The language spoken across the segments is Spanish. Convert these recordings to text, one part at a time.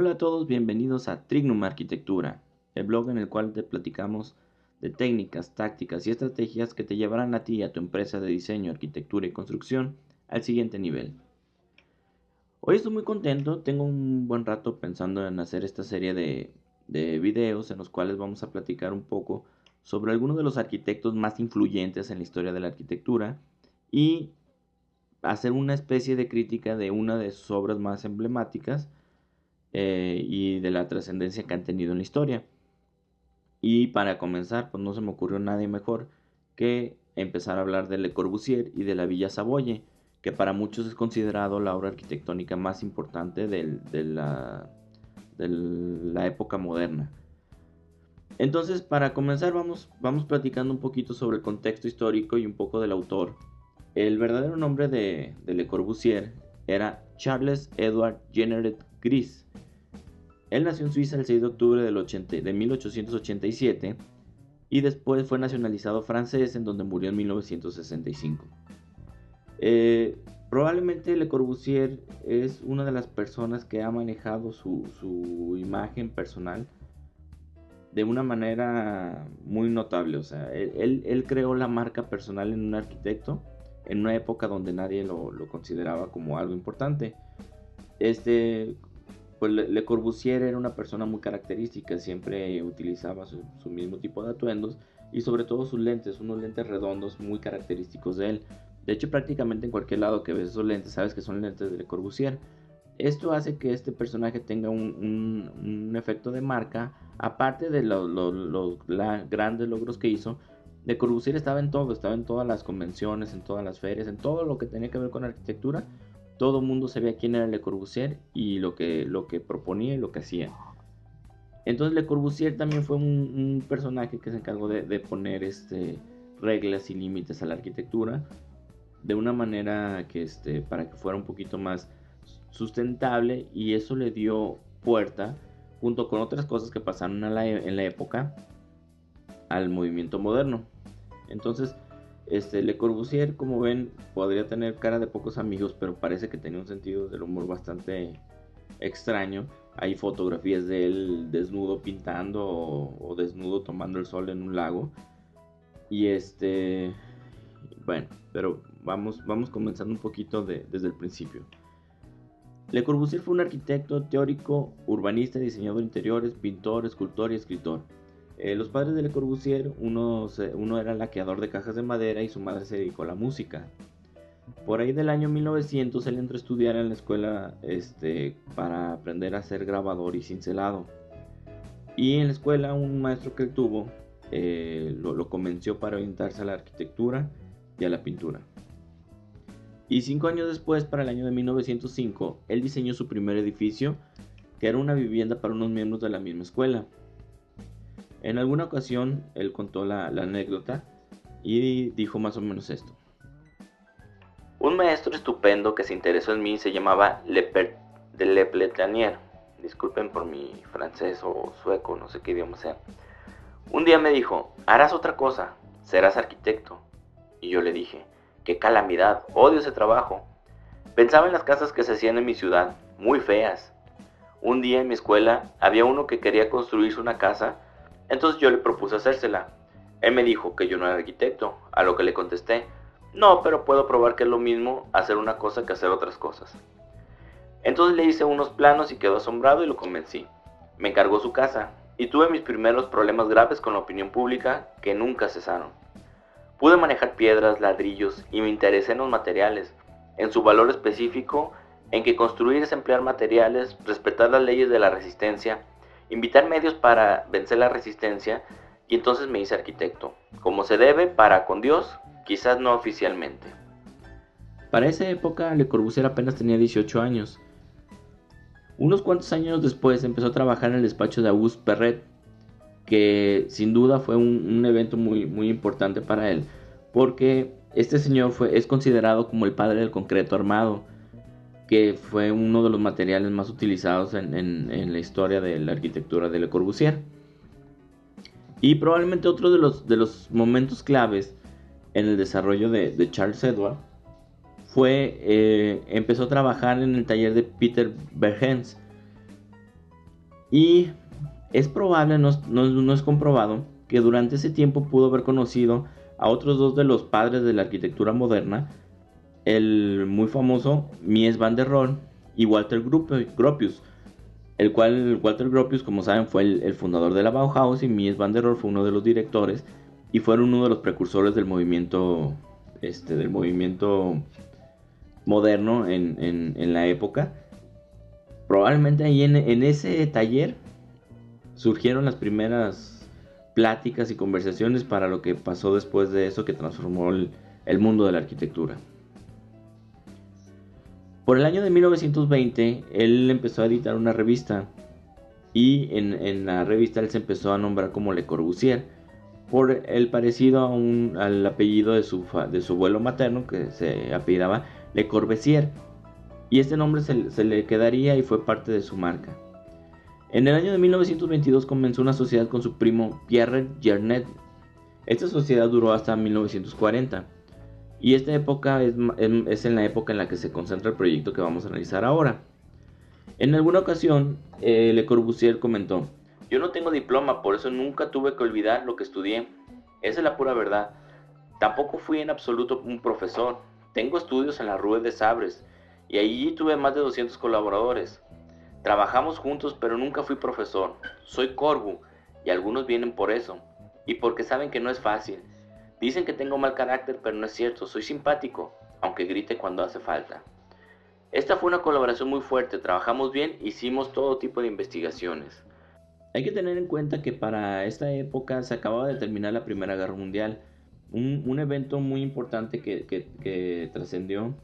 Hola a todos, bienvenidos a Trignum Arquitectura, el blog en el cual te platicamos de técnicas, tácticas y estrategias que te llevarán a ti y a tu empresa de diseño, arquitectura y construcción al siguiente nivel. Hoy estoy muy contento, tengo un buen rato pensando en hacer esta serie de, de videos en los cuales vamos a platicar un poco sobre algunos de los arquitectos más influyentes en la historia de la arquitectura y hacer una especie de crítica de una de sus obras más emblemáticas eh, y de la trascendencia que han tenido en la historia. Y para comenzar, pues no se me ocurrió nada mejor que empezar a hablar de Le Corbusier y de la Villa Savoye, que para muchos es considerado la obra arquitectónica más importante de, la, de la época moderna. Entonces, para comenzar, vamos, vamos platicando un poquito sobre el contexto histórico y un poco del autor. El verdadero nombre de, Le Corbusier era Charles Edward Jenneret Gris. Él nació en Suiza el 6 de octubre del de 1887 y después fue nacionalizado francés en donde murió en 1965. Eh, probablemente Le Corbusier es una de las personas que ha manejado su, imagen personal de una manera muy notable. O sea, él, él, creó la marca personal en un arquitecto en una época donde nadie lo, consideraba como algo importante. Este, pues Le, Corbusier era una persona muy característica, siempre utilizaba su, mismo tipo de atuendos y sobre todo sus lentes, unos lentes redondos muy característicos de él. De hecho, prácticamente en cualquier lado que ves esos lentes, sabes que son lentes de Le Corbusier. Esto hace que este personaje tenga un, efecto de marca, aparte de los grandes logros que hizo, Le Corbusier estaba en todo, estaba en todas las convenciones, en todas las ferias, en todo lo que tenía que ver con arquitectura. Todo el mundo sabía quién era Le Corbusier y lo que, lo que proponía y lo que hacía. Entonces Le Corbusier también fue un, personaje que se encargó de, poner este, reglas y límites a la arquitectura de una manera que este, para que fuera un poquito más sustentable y eso le dio puerta junto con otras cosas que pasaron en la época al movimiento moderno. Entonces, este, Le Corbusier, como ven, podría tener cara de pocos amigos, pero parece que tenía un sentido del humor bastante extraño. Hay fotografías de él desnudo pintando o, desnudo tomando el sol en un lago. Y este, bueno, pero vamos, vamos comenzando un poquito desde el principio. Le Corbusier fue un arquitecto, teórico, urbanista, diseñador de interiores, pintor, escultor y escritor. Eh, los padres de Le Corbusier, uno, era laqueador de cajas de madera y su madre se dedicó a la música. Por ahí del año 1900 él entró a estudiar en la escuela este, para aprender a ser grabador y cincelado. Y en la escuela un maestro que él tuvo eh, lo, lo, convenció para orientarse a la arquitectura y a la pintura. Y cinco años después, para el año de 1905, él diseñó su primer edificio, que era una vivienda para unos miembros de la misma escuela. En alguna ocasión él contó la, anécdota y dijo más o menos esto. Un maestro estupendo que se interesó en mí se llamaba Le, de Le Disculpen por mi francés o sueco, no sé qué idioma sea. Un día me dijo, harás otra cosa, serás arquitecto. Y yo le dije, qué calamidad, odio ese trabajo. Pensaba en las casas que se hacían en mi ciudad, muy feas. Un día en mi escuela había uno que quería construirse una casa entonces yo le propuse hacérsela. Él me dijo que yo no era arquitecto, a lo que le contesté, no, pero puedo probar que es lo mismo hacer una cosa que hacer otras cosas. Entonces le hice unos planos y quedó asombrado y lo convencí. Me encargó su casa y tuve mis primeros problemas graves con la opinión pública que nunca cesaron. Pude manejar piedras, ladrillos y me interesé en los materiales, en su valor específico, en que construir es emplear materiales, respetar las leyes de la resistencia invitar medios para vencer la resistencia y entonces me hice arquitecto, como se debe para con Dios, quizás no oficialmente. Para esa época Le Corbusier apenas tenía 18 años. Unos cuantos años después empezó a trabajar en el despacho de Auguste Perret, que sin duda fue un, evento muy, muy importante para él, porque este señor fue, es considerado como el padre del concreto armado que fue uno de los materiales más utilizados en, la historia de la arquitectura de Le Corbusier. Y probablemente otro de los, momentos claves en el desarrollo de, Charles Edward fue, eh, empezó a trabajar en el taller de Peter Bergens. Y es probable, no, es comprobado, que durante ese tiempo pudo haber conocido a otros dos de los padres de la arquitectura moderna, el muy famoso Mies van der Rohe y Walter Gropius, el cual Walter Gropius, como saben, fue el, fundador de la Bauhaus y Mies van der Rohe fue uno de los directores y fueron uno de los precursores del movimiento, este, del movimiento moderno en, la época. Probablemente ahí en, ese taller surgieron las primeras pláticas y conversaciones para lo que pasó después de eso que transformó el mundo de la arquitectura. Por el año de 1920, él empezó a editar una revista y en, la revista él se empezó a nombrar como Le Corbusier por el parecido al apellido de su, de su abuelo materno que se apellidaba Le Corbusier y este nombre se, le quedaría y fue parte de su marca. En el año de 1922 comenzó una sociedad con su primo Pierre Gernet. Esta sociedad duró hasta 1940 y esta época es, es, en la época en la que se concentra el proyecto que vamos a analizar ahora. En alguna ocasión, eh, Le Corbusier comentó, yo no tengo diploma, por eso nunca tuve que olvidar lo que estudié. Esa es la pura verdad. Tampoco fui en absoluto un profesor. Tengo estudios en la Rue de Sabres y allí tuve más de 200 colaboradores. Trabajamos juntos, pero nunca fui profesor. Soy Corbu y algunos vienen por eso y porque saben que no es fácil Dicen que tengo mal carácter, pero no es cierto, soy simpático, aunque grite cuando hace falta. Esta fue una colaboración muy fuerte, trabajamos bien, hicimos todo tipo de investigaciones. Hay que tener en cuenta que para esta época se acababa de terminar la Primera Guerra Mundial, un, evento muy importante que, trascendió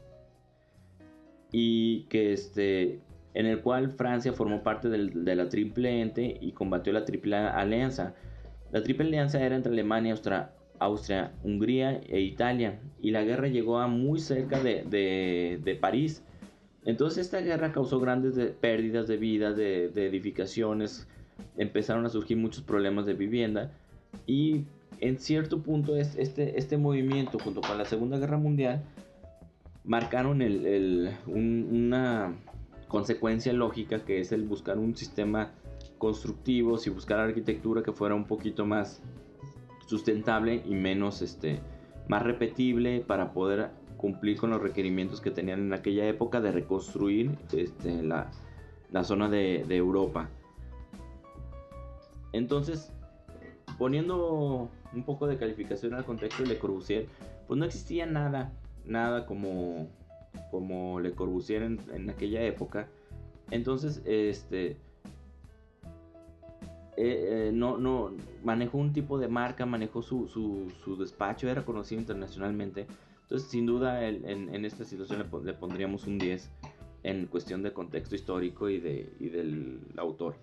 y que este, en el cual Francia formó parte de la Triple Ente y combatió la Triple Alianza. La Triple Alianza era entre Alemania, Austria, Austria, Hungría e Italia. Y la guerra llegó a muy cerca de, París. Entonces esta guerra causó grandes pérdidas de vidas, de, edificaciones. Empezaron a surgir muchos problemas de vivienda. Y en cierto punto este, este movimiento junto con la Segunda Guerra Mundial marcaron una consecuencia lógica que es el buscar un sistema constructivo, y buscar arquitectura que fuera un poquito más sustentable y menos este más repetible para poder cumplir con los requerimientos que tenían en aquella época de reconstruir este, la, zona de, Europa. Entonces, poniendo un poco de calificación al contexto de Le Corbusier, pues no existía nada, nada como, como Le Corbusier en, en aquella época. Entonces, este, eh, eh, no, no, manejó un tipo de marca, manejó su, su, despacho, era conocido internacionalmente. Entonces, sin duda, en, esta situación le, pondríamos un 10 en cuestión de contexto histórico y, de, y del autor.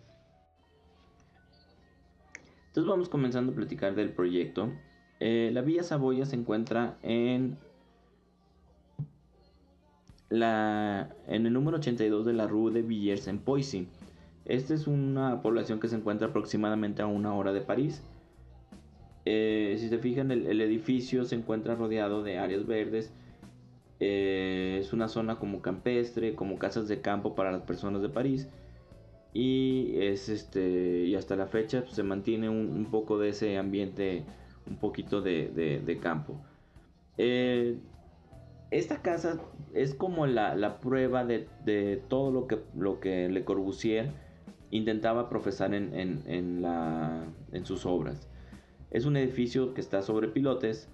Entonces vamos comenzando a platicar del proyecto. Eh, la Villa Saboya se encuentra en la en el número 82 de la Rue de Villers en Poissy. Esta es una población que se encuentra aproximadamente a una hora de París. Eh, si se fijan, el, edificio se encuentra rodeado de áreas verdes. Eh, es una zona como campestre, como casas de campo para las personas de París. Y, es este, y hasta la fecha pues, se mantiene un, poco de ese ambiente, un poquito de, campo. Eh, esta casa es como la, prueba de, todo lo que, lo que Le Corbusier intentaba profesar en, la, en sus obras. Es un edificio que está sobre pilotes,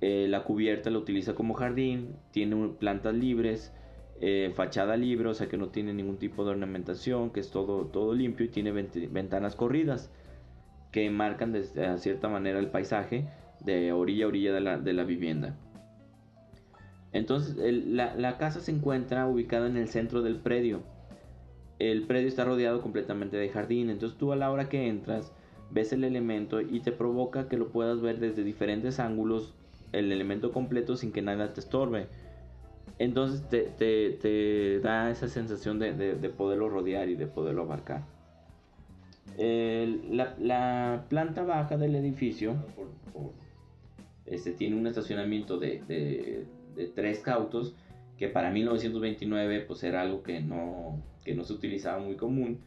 eh, la cubierta la utiliza como jardín, tiene plantas libres, eh, fachada libre, o sea que no tiene ningún tipo de ornamentación, que es todo, todo limpio y tiene ventanas corridas que marcan de, cierta manera el paisaje de orilla a orilla de la, vivienda. Entonces la, la casa se encuentra ubicada en el centro del predio el predio está rodeado completamente de jardín, entonces tú a la hora que entras ves el elemento y te provoca que lo puedas ver desde diferentes ángulos el elemento completo sin que nada te estorbe. Entonces te, da esa sensación de, poderlo rodear y de poderlo abarcar. la, planta baja del edificio este, tiene un estacionamiento de, de tres cautos que para 1929 pues era algo que no, que no se utilizaba muy común.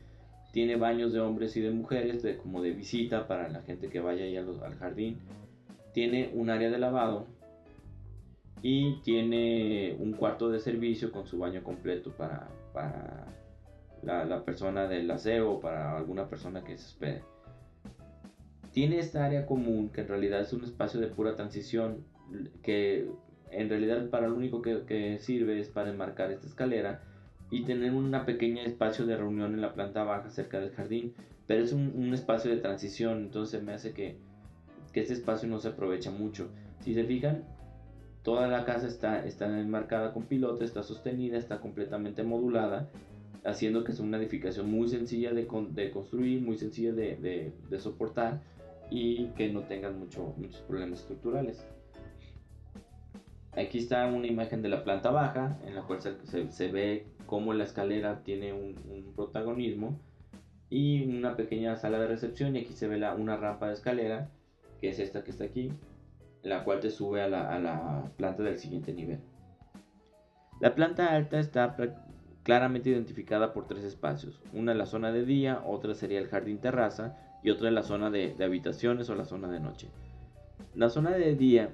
Tiene baños de hombres y de mujeres, de, como de visita para la gente que vaya ahí al, jardín. Tiene un área de lavado y tiene un cuarto de servicio con su baño completo para, para la, la, persona del aseo o para alguna persona que se espere. Tiene esta área común que en realidad es un espacio de pura transición que en realidad para lo único que, sirve es para enmarcar esta escalera y tener un pequeño espacio de reunión en la planta baja cerca del jardín, pero es un, espacio de transición, entonces me hace que, que este espacio no se aprovecha mucho. Si se fijan, toda la casa está, está enmarcada con pilotes, está sostenida, está completamente modulada, haciendo que sea una edificación muy sencilla de, de construir, muy sencilla de, de, soportar y que no tengan mucho, muchos problemas estructurales. Aquí está una imagen de la planta baja, en la cual se, ve cómo la escalera tiene un, protagonismo y una pequeña sala de recepción y aquí se ve la, una rampa de escalera, que es esta que está aquí, la cual te sube a la, a la planta del siguiente nivel. La planta alta está claramente identificada por tres espacios, una en la zona de día, otra sería el jardín terraza y otra en la zona de habitaciones o la zona de noche. La zona de día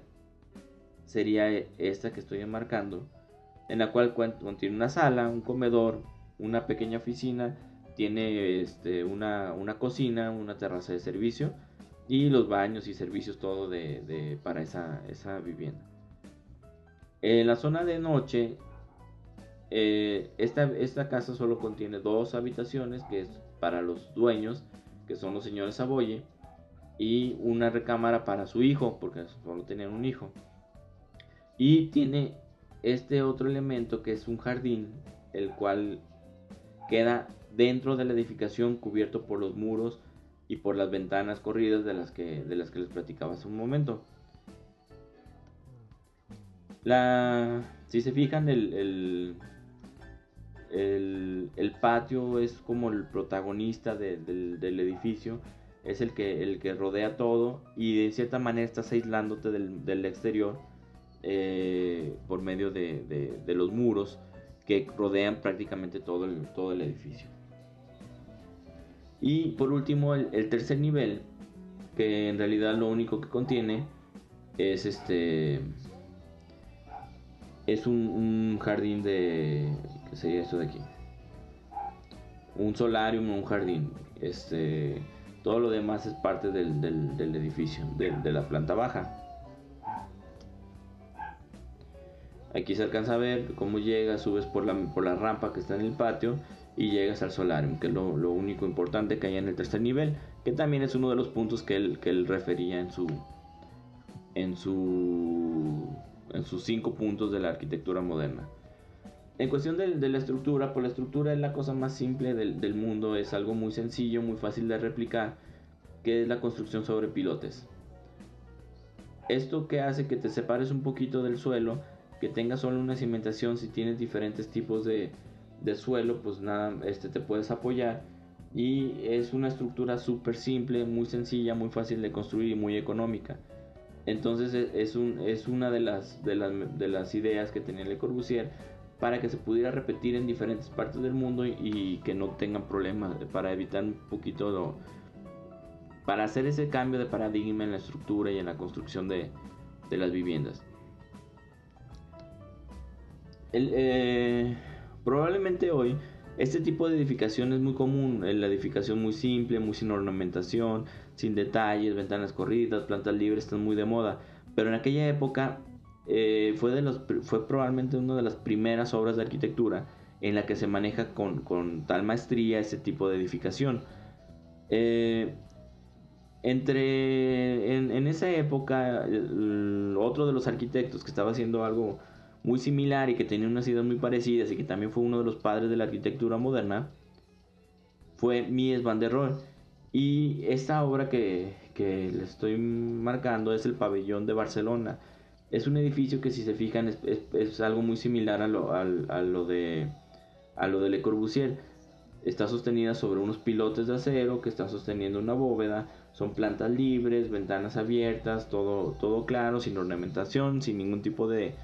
sería esta que estoy enmarcando, en la cual contiene una sala, un comedor, una pequeña oficina, tiene este, una, cocina, una terraza de servicio y los baños y servicios todo de, para esa, vivienda. En la zona de noche, eh, esta, esta casa solo contiene dos habitaciones, que es para los dueños, que son los señores Saboye, y una recámara para su hijo, porque solo tenían un hijo. Y tiene este otro elemento que es un jardín, el cual queda dentro de la edificación cubierto por los muros y por las ventanas corridas de las que, de las que les platicaba hace un momento. La, si se fijan, el, el, patio es como el protagonista del, edificio, es el que, el que rodea todo y de cierta manera estás aislándote del exterior eh, por medio de, los muros que rodean prácticamente todo el, todo el edificio. Y por último, el, tercer nivel, que en realidad lo único que contiene es este. Es un, jardín de. ¿Qué sería esto de aquí? Un solarium un jardín. Este. Todo lo demás es parte del, edificio, de la planta baja. Aquí se alcanza a ver cómo llegas, subes por la, por la rampa que está en el patio y llegas al solarium, que es lo, único importante que hay en el tercer nivel, que también es uno de los puntos que él, que él refería en su en su en sus cinco puntos de la arquitectura moderna. En cuestión de, la estructura, pues la estructura es la cosa más simple del, del, mundo, es algo muy sencillo, muy fácil de replicar, que es la construcción sobre pilotes. Esto que hace que te separes un poquito del suelo que tenga solo una cimentación, si tienes diferentes tipos de, suelo, pues nada, este te puedes apoyar. Y es una estructura súper simple, muy sencilla, muy fácil de construir y muy económica. Entonces e, es, un, es una de las, de, las, ideas que tenía Le Corbusier para que se pudiera repetir en diferentes partes del mundo y, que no tengan problemas, para evitar un poquito, para hacer ese cambio de paradigma en la estructura y en la construcción de las viviendas. Eh, probablemente hoy este tipo de edificación es muy común, la edificación muy simple, muy sin ornamentación, sin detalles, ventanas corridas, plantas libres están muy de moda, pero en aquella época eh, fue, de los, fue probablemente una de las primeras obras de arquitectura en la que se maneja con, tal maestría este tipo de edificación. Eh, entre en, en, esa época, otro de los arquitectos que estaba haciendo algo muy similar y que tenía unas ideas muy parecidas y que también fue uno de los padres de la arquitectura moderna, fue Mies van der Rohe. Y esta obra que, que le estoy marcando es el pabellón de Barcelona. Es un edificio que si se fijan es, es, algo muy similar a lo, a, lo, de, a lo de Le Corbusier. Está sostenida sobre unos pilotes de acero que están sosteniendo una bóveda. Son plantas libres, ventanas abiertas, todo, todo claro, sin ornamentación, sin ningún tipo de,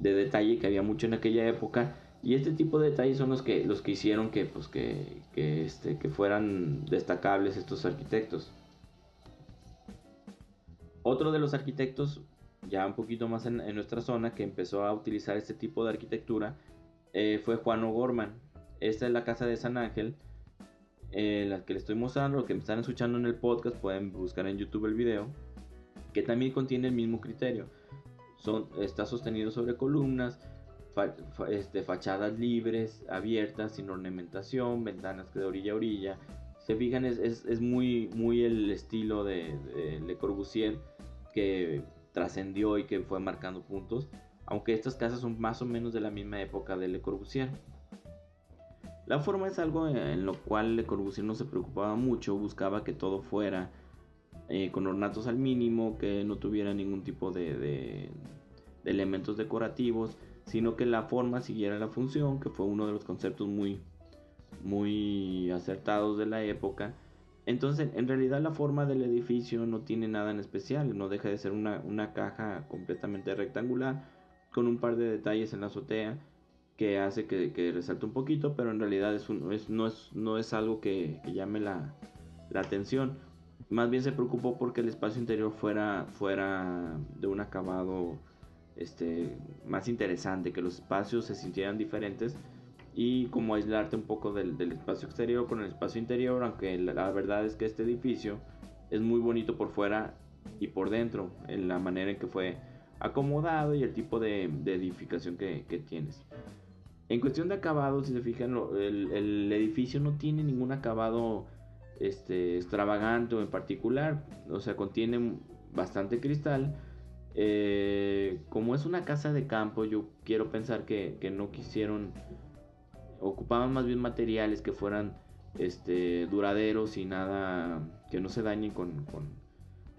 de detalle que había mucho en aquella época Y este tipo de detalles son los que, los que hicieron que, pues, que, que, este, que fueran destacables estos arquitectos. Otro de los arquitectos, ya un poquito más en, nuestra zona, que empezó a utilizar este tipo de arquitectura, eh, fue Juan O'Gorman. Esta es la casa de San Ángel, eh, la que les estoy mostrando, lo que me están escuchando en el podcast, pueden buscar en YouTube el video, que también contiene el mismo criterio. Está sostenido sobre columnas, este, fachadas libres, abiertas, sin ornamentación, ventanas que de orilla a orilla. Se fijan, es, es, muy, muy el estilo de, Le Corbusier que trascendió y que fue marcando puntos, aunque estas casas son más o menos de la misma época de Le Corbusier. La forma es algo en lo cual Le Corbusier no se preocupaba mucho, buscaba que todo fuera eh, con ornatos al mínimo, que no tuviera ningún tipo de, elementos decorativos, sino que la forma siguiera la función, que fue uno de los conceptos muy, muy acertados de la época. Entonces, en realidad la forma del edificio no tiene nada en especial, no deja de ser una, una caja completamente rectangular, con un par de detalles en la azotea que hace que, resalte un poquito, pero en realidad es no, es, no es algo que, llame la, atención. Más bien se preocupó porque el espacio interior fuera, fuera de un acabado este, más interesante, que los espacios se sintieran diferentes y como aislarte un poco del, espacio exterior con el espacio interior, aunque la, verdad es que este edificio es muy bonito por fuera y por dentro, en la manera en que fue acomodado y el tipo de, edificación que, que tienes. En cuestión de acabado, si se fijan, el, edificio no tiene ningún acabado este, extravagante o en particular. O sea, contiene bastante cristal. Eh, como es una casa de campo, yo quiero pensar que, no quisieron, ocupaban más bien materiales que fueran este, duraderos y nada, que no se dañen con,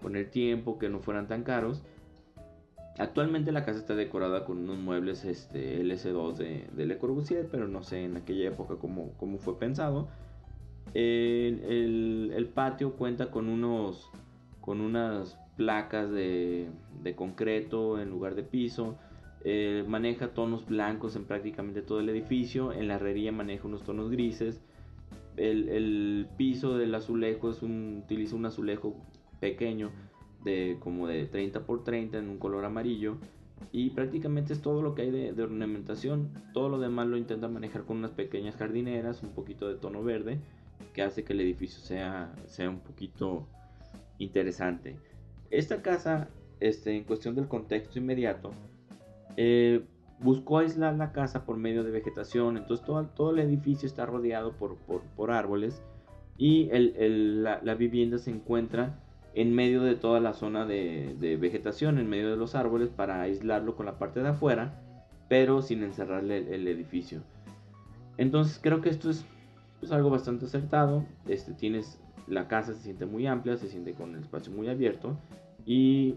con el tiempo, que no fueran tan caros. Actualmente la casa está decorada con unos muebles este, LC2 de, Le Corbusier, pero no sé en aquella época cómo, cómo fue pensado. El, patio cuenta con, unos, con unas placas de, concreto en lugar de piso. Eh, maneja tonos blancos en prácticamente todo el edificio. En la herrería maneja unos tonos grises. El, piso del azulejo es utiliza un azulejo pequeño de como de 30 por 30 en un color amarillo y prácticamente es todo lo que hay de, ornamentación todo lo demás lo intenta manejar con unas pequeñas jardineras un poquito de tono verde que hace que el edificio sea, sea un poquito interesante esta casa este, en cuestión del contexto inmediato eh, buscó aislar la casa por medio de vegetación entonces todo, todo el edificio está rodeado por, por, árboles y el, la, la vivienda se encuentra en medio de toda la zona de, vegetación, en medio de los árboles, para aislarlo con la parte de afuera, pero sin encerrarle el, edificio. Entonces creo que esto es pues, algo bastante acertado. Este, tienes la casa se siente muy amplia, se siente con el espacio muy abierto y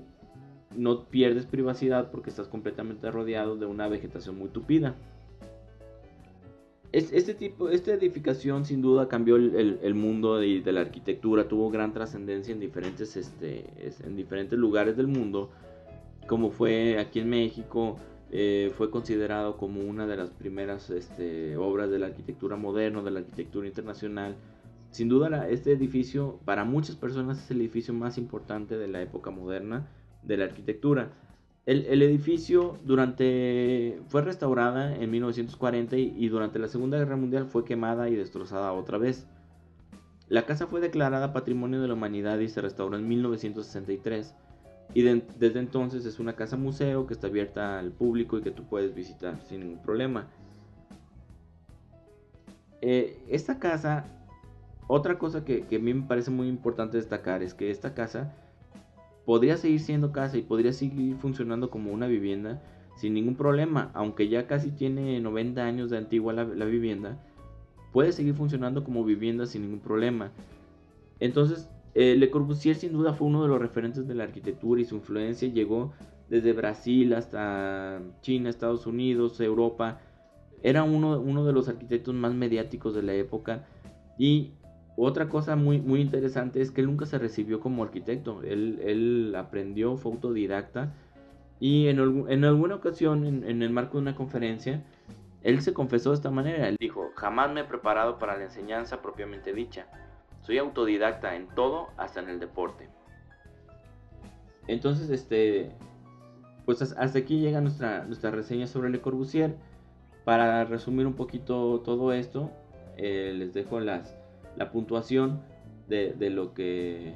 no pierdes privacidad porque estás completamente rodeado de una vegetación muy tupida este tipo, esta edificación sin duda cambió el, mundo de, la arquitectura, tuvo gran trascendencia en diferentes, este, en diferentes lugares del mundo, como fue aquí en México, eh, fue considerado como una de las primeras este, obras de la arquitectura moderna, de la arquitectura internacional. Sin duda este edificio para muchas personas es el edificio más importante de la época moderna de la arquitectura. El, edificio durante fue restaurada en 1940 y, durante la Segunda Guerra Mundial fue quemada y destrozada otra vez. La casa fue declarada Patrimonio de la Humanidad y se restauró en 1963. Y desde entonces es una casa museo que está abierta al público y que tú puedes visitar sin ningún problema. Eh, esta casa, otra cosa que, que a mí me parece muy importante destacar es que esta casa podría seguir siendo casa y podría seguir funcionando como una vivienda sin ningún problema, aunque ya casi tiene 90 años de antigua la, vivienda, puede seguir funcionando como vivienda sin ningún problema. Entonces, eh, Le Corbusier sin duda fue uno de los referentes de la arquitectura y su influencia llegó desde Brasil hasta China, Estados Unidos, Europa. Era uno, de los arquitectos más mediáticos de la época y otra cosa muy, muy interesante es que él nunca se recibió como arquitecto, él, aprendió, fue autodidacta y en, en alguna ocasión, en, el marco de una conferencia, Él se confesó de esta manera, él dijo, jamás me he preparado para la enseñanza propiamente dicha. Soy autodidacta en todo, hasta en el deporte. Entonces, este, pues hasta aquí llega nuestra, nuestra reseña sobre Le Corbusier. Para resumir un poquito todo esto, eh, les dejo las, la puntuación de, lo que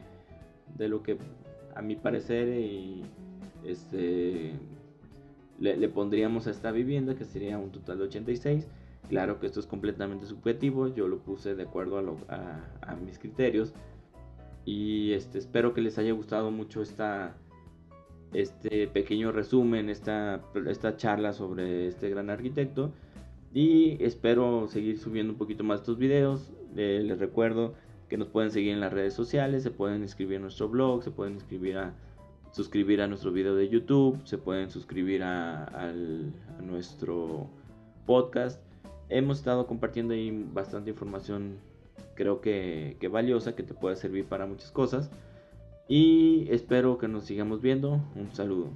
de lo que a mi parecer y este le, pondríamos a esta vivienda que sería un total de 86 claro que esto es completamente subjetivo yo lo puse de acuerdo a, a, mis criterios y este espero que les haya gustado mucho esta este pequeño resumen, esta, esta charla sobre este gran arquitecto. Y espero seguir subiendo un poquito más estos videos. les recuerdo que nos pueden seguir en las redes sociales, se pueden inscribir a nuestro blog, se pueden inscribir a, suscribir a nuestro video de YouTube, se pueden suscribir a, nuestro podcast. Hemos estado compartiendo ahí bastante información, creo que, que valiosa, que te puede servir para muchas cosas. Y espero que nos sigamos viendo. Un saludo.